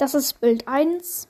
Das ist Bild 1.